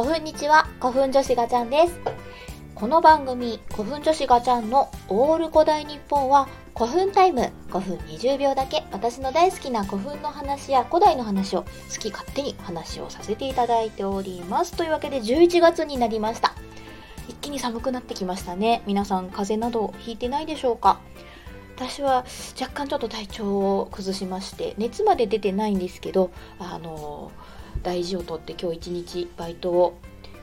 古墳日は古墳女子ガチャンです。この番組、古墳女子ガチャンのオール古代日本は古墳タイム。5分20秒だけ私の大好きな古墳の話や古代の話を好き勝手に話をさせていただいております。というわけで11月になりました。一気に寒くなってきましたね。皆さん風邪などひいてないでしょうか？私は若干ちょっと体調を崩しまして熱まで出てないんですけどあの大事をとって今日一日バイトを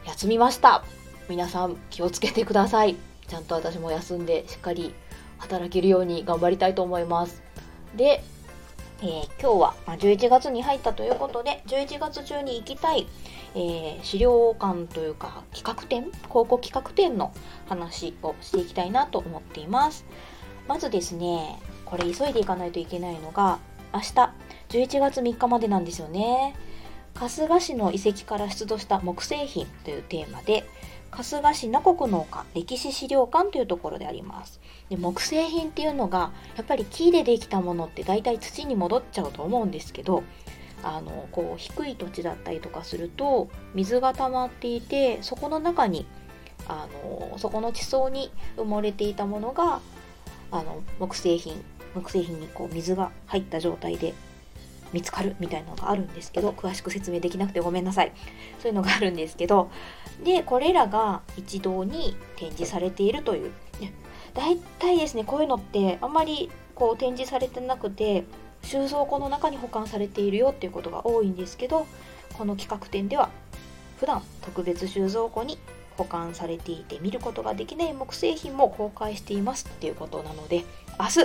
休みました。皆さん気をつけてください。ちゃんと私も休んでしっかり働けるように頑張りたいと思います。で、えー、今日は11月に入ったということで11月中に行きたい、えー、資料館というか企画展高校企画展の話をしていきたいなと思っています。まずですねこれ急いでいかないといけないのが明日11月3日までなんですよね。春日市の遺跡から出土した木製品というテーマで春日市名国農家歴史資料館というところであります。で木製品っていうのがやっぱり木でできたものって大体土に戻っちゃうと思うんですけどあのこう低い土地だったりとかすると水が溜まっていてそこの中にあのそこの地層に埋もれていたものがあの木製品木製品にこう水が入った状態で見つかるみたいなのがあるんですけど詳しく説明できなくてごめんなさい。そういうのがあるんですけどでこれらが一堂に展示されているという。大体ですねこういうのってあんまりこう展示されてなくて収蔵庫の中に保管されているよっていうことが多いんですけどこの企画展では普段特別収蔵庫に保管されていて見ることができない木製品も公開していますっていうことなので明日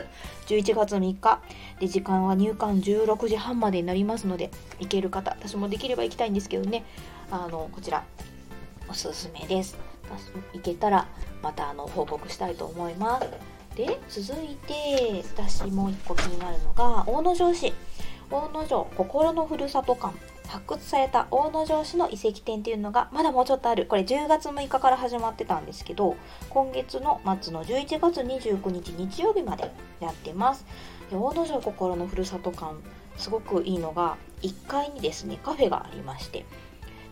11月3日で時間は入館16時半までになりますので行ける方私もできれば行きたいんですけどね。あのこちらおすすめです。行けたらまたあの報告したいと思います。で続いて私もう一個気になるのが大野城市。大野城心のふるさと館。発掘された大野城市の遺跡展っていうのがまだもうちょっとある。これ10月6日から始まってたんですけど今月の末の11月29日日曜日までやってます。大野城心のふるさと館すごくいいのが1階にですねカフェがありまして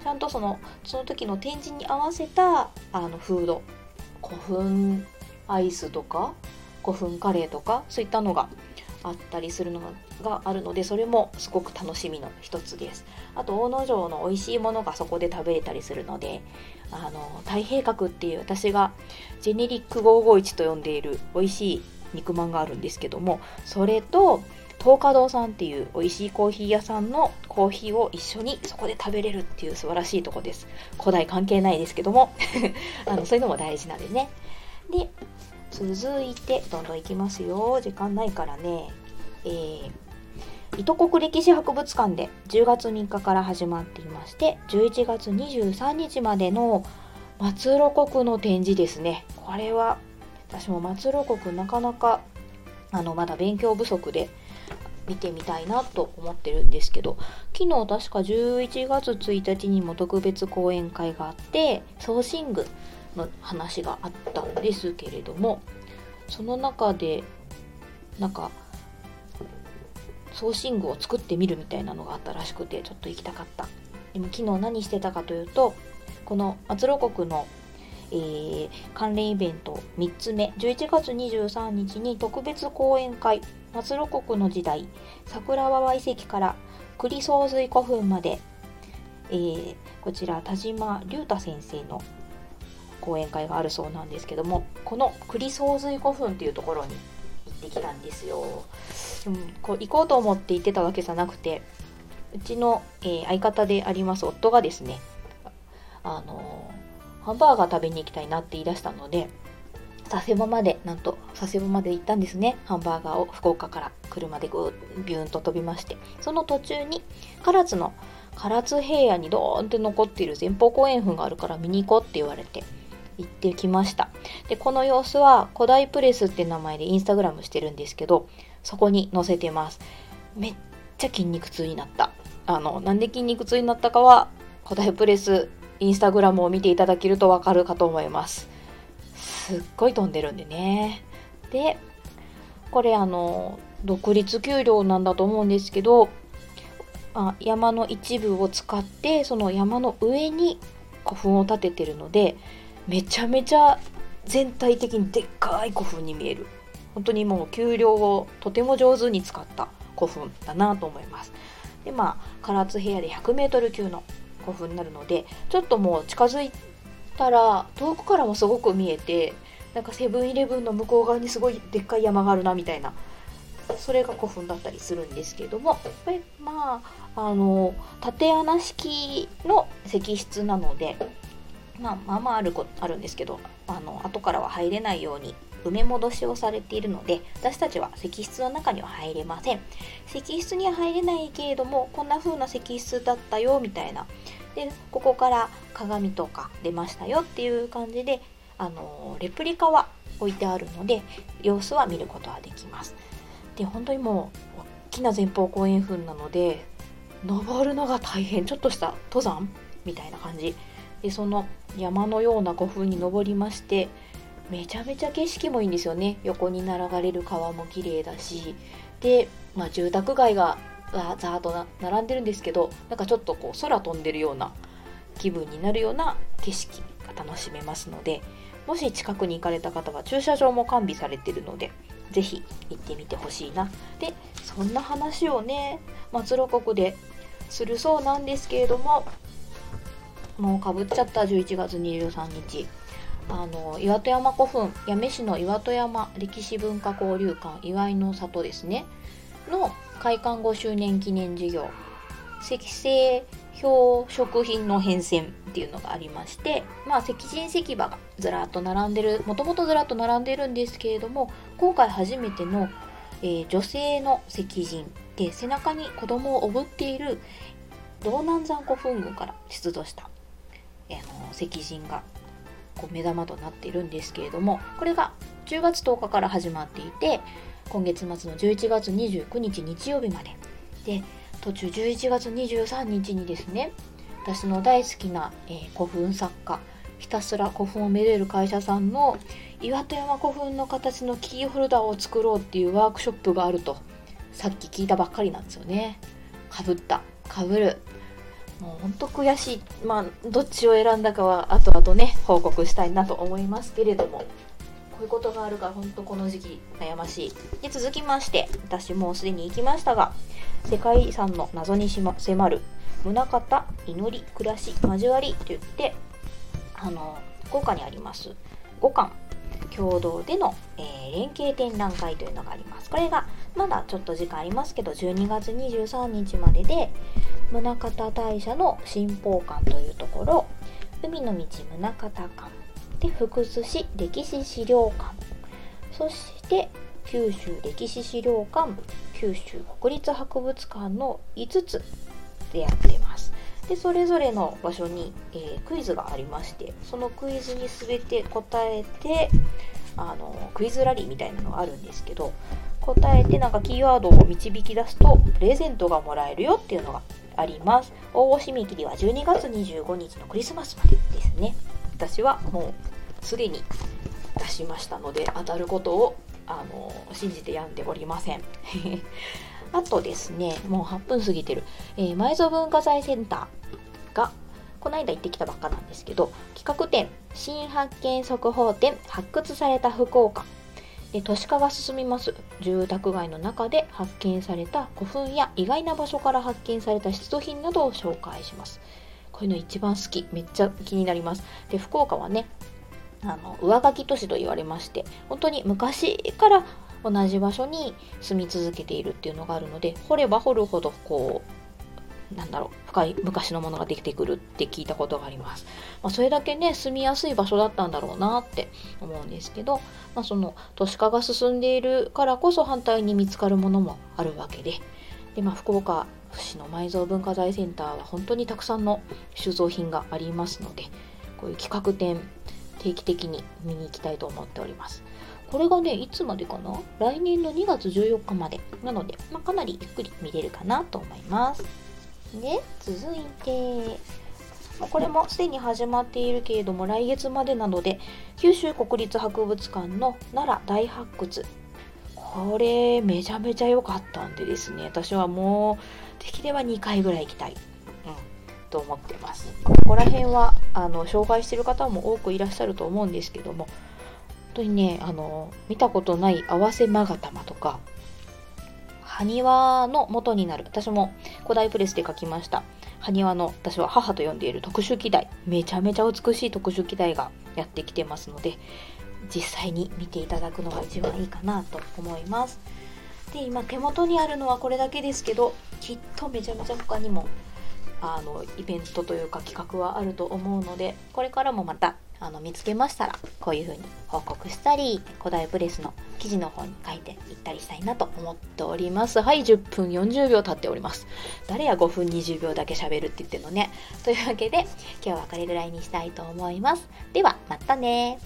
ちゃんとそのその時の展示に合わせたあのフード古墳アイスとか古墳カレーとかそういったのがあったりするのがあるのでそれもすごく楽しみの一つです。あと大野城の美味しいものがそこで食べれたりするのであの太平角っていう私がジェネリック551と呼んでいる美味しい肉まんがあるんですけどもそれと東華堂さんっていう美味しいコーヒー屋さんのコーヒーを一緒にそこで食べれるっていう素晴らしいとこです。古代関係ないですけども。あのそういうのも大事なんでね。で続いてどんどんいきますよ。時間ないからね。えー、糸国歴史博物館で10月3日から始まっていまして11月23日までの松露国の展示ですね。これは私も松露国なかなかあのまだ勉強不足で見てみたいなと思ってるんですけど昨日確か11月1日にも特別講演会があって送信具の話があったんですけれどもその中でなんか送信具を作ってみるみたいなのがあったらしくてちょっと行きたかった。でも昨日何してたかというとこの松露国の、えー、関連イベント3つ目11月23日に特別講演会松露国の時代桜川遺跡から栗総水古墳まで、えー、こちら田島龍太先生の講演会があるそうなんですけどもこの栗総水古墳っていうところに行ってきたんですよ。でもこう行こうと思って行ってたわけじゃなくてうちの、えー、相方であります夫がですねあのー、ハンバーガー食べに行きたいなって言い出したので佐世保までなんと佐世保まで行ったんですね。ハンバーガーを福岡から車でぐビューンと飛びまして。その途中に唐津の唐津平野にドーンって残っている前方後円墳があるから見に行こうって言われて。行ってきました。でこの様子は古代プレスって名前でインスタグラムしてるんですけどそこに載せてます。めっちゃ筋肉痛になった。あのなんで筋肉痛になったかは古代プレスインスタグラムを見ていただけるとわかるかと思います。すっごい飛んでるんでね。でこれあの独立給料なんだと思うんですけどあ山の一部を使ってその山の上に古墳を建ててるのでめちゃめちゃ全体的にでっかい古墳に見える。本当にもう丘陵をとても上手に使った古墳だなと思います。でまあ唐津平野で 100m 級の古墳になるのでちょっともう近づいたら遠くからもすごく見えてなんかセブンイレブンの向こう側にすごいでっかい山があるなみたいなそれが古墳だったりするんですけどもこれまああの縦穴式の石室なので、まあ、まあまああるあるんですけどあの後からは入れないように埋め戻しをされているので私たちは石室の中には入れません。石室には入れないけれどもこんな風な石室だったよみたいな。でここから鏡とか出ましたよっていう感じであのレプリカは置いてあるので様子は見ることはできます。で本当にもう大きな前方後円墳なので登るのが大変。ちょっとした登山みたいな感じ。でその山のような古墳に登りましてめちゃめちゃ景色もいいんですよね。横に流れる川も綺麗だし。で、まあ、住宅街がザーッと並んでるんですけどなんかちょっとこう空飛んでるような気分になるような景色が楽しめますのでもし近くに行かれた方は駐車場も完備されてるのでぜひ行ってみてほしいな。でそんな話をね松露国でするそうなんですけれどももうかぶっちゃった11月23日。あの岩戸山古墳八女市の岩戸山歴史文化交流館祝いの里ですね。の開館5周年記念事業。石製表食品の変遷っていうのがありましてまあ石人石馬がずらっと並んでるもともとずらっと並んでるんですけれども今回初めての、えー、女性の石人で背中に子供をおぶっている道南山古墳群から出土した、えー、の石人がこう目玉となっているんですけれどもこれが10月10日から始まっていて今月末の11月29日日曜日まで。で途中11月23日にですね私の大好きな、えー、古墳作家ひたすら古墳をめでる会社さんの岩戸山古墳の形のキーホルダーを作ろうっていうワークショップがあるとさっき聞いたばっかりなんですよね。かぶったかぶる。もうほんと悔しい。まあどっちを選んだかは後々ね報告したいなと思いますけれども。こういうことがあるから本当この時期悩ましい。で続きまして私もうすでに行きましたが世界遺産の謎にし、ま、迫る宗像祈り暮らし交わりといってあの福岡にあります五感共同での、えー、連携展覧会というのがあります。これがまだちょっと時間ありますけど12月23日までで宗像大社の新宝館というところ海の道宗像館。で福津市歴史資料館。そして九州歴史資料館九州国立博物館の5つでやってます。でそれぞれの場所に、えー、クイズがありましてそのクイズに全て答えてあのクイズラリーみたいなのがあるんですけど答えてなんかキーワードを導き出すとプレゼントがもらえるよっていうのがあります。応募締め切りは12月25日のクリスマスまでですね。私はもうすでに出しましたので当たることをあの信じて病んでおりません。あとですねもう8分過ぎてる、えー、埋蔵文化財センターがこの間行ってきたばっかなんですけど企画展新発見速報展発掘された福岡。で都市化が進みます。住宅街の中で発見された古墳や意外な場所から発見された出土品などを紹介します。こういうの一番好き。めっちゃ気になります。で福岡はねあの上書き都市と言われまして本当に昔から同じ場所に住み続けているっていうのがあるので掘れば掘るほどこうなんだろう深い昔のものができてくるって聞いたことがあります。まあ、それだけね住みやすい場所だったんだろうなって思うんですけど、まあ、その都市化が進んでいるからこそ反対に見つかるものもあるわけでで、まあ、福岡市の埋蔵文化財センターは本当にたくさんの収蔵品がありますのでこういう企画展定期的に見に行きたいと思っております。これがね、いつまでかな？来年の2月14日まで。なので、まあ、かなりゆっくり見れるかなと思います。で、続いて、これもすでに始まっているけれども来月までなので九州国立博物館の奈良大発掘。これめちゃめちゃ良かったんでですね。私はもうできれば2回ぐらい行きたい、うん、と思ってます。ここら辺はあの紹介してる方も多くいらっしゃると思うんですけども本当にねあの見たことない合わせ勾玉とか埴輪の元になる。私も古代プレスで書きました。埴輪の私は母と呼んでいる特殊機台めちゃめちゃ美しい特殊機台がやってきてますので実際に見ていただくのが一番いいかなと思います。で今手元にあるのはこれだけですけどきっとめちゃめちゃ他にもあのイベントというか企画はあると思うのでこれからもまたあの見つけましたらこういう風に報告したり古代プレスの記事の方に書いていったりしたいなと思っております。はい10分40秒経っております。誰や5分20秒だけ喋るって言ってんのね。というわけで今日はこれぐらいにしたいと思います。ではまたね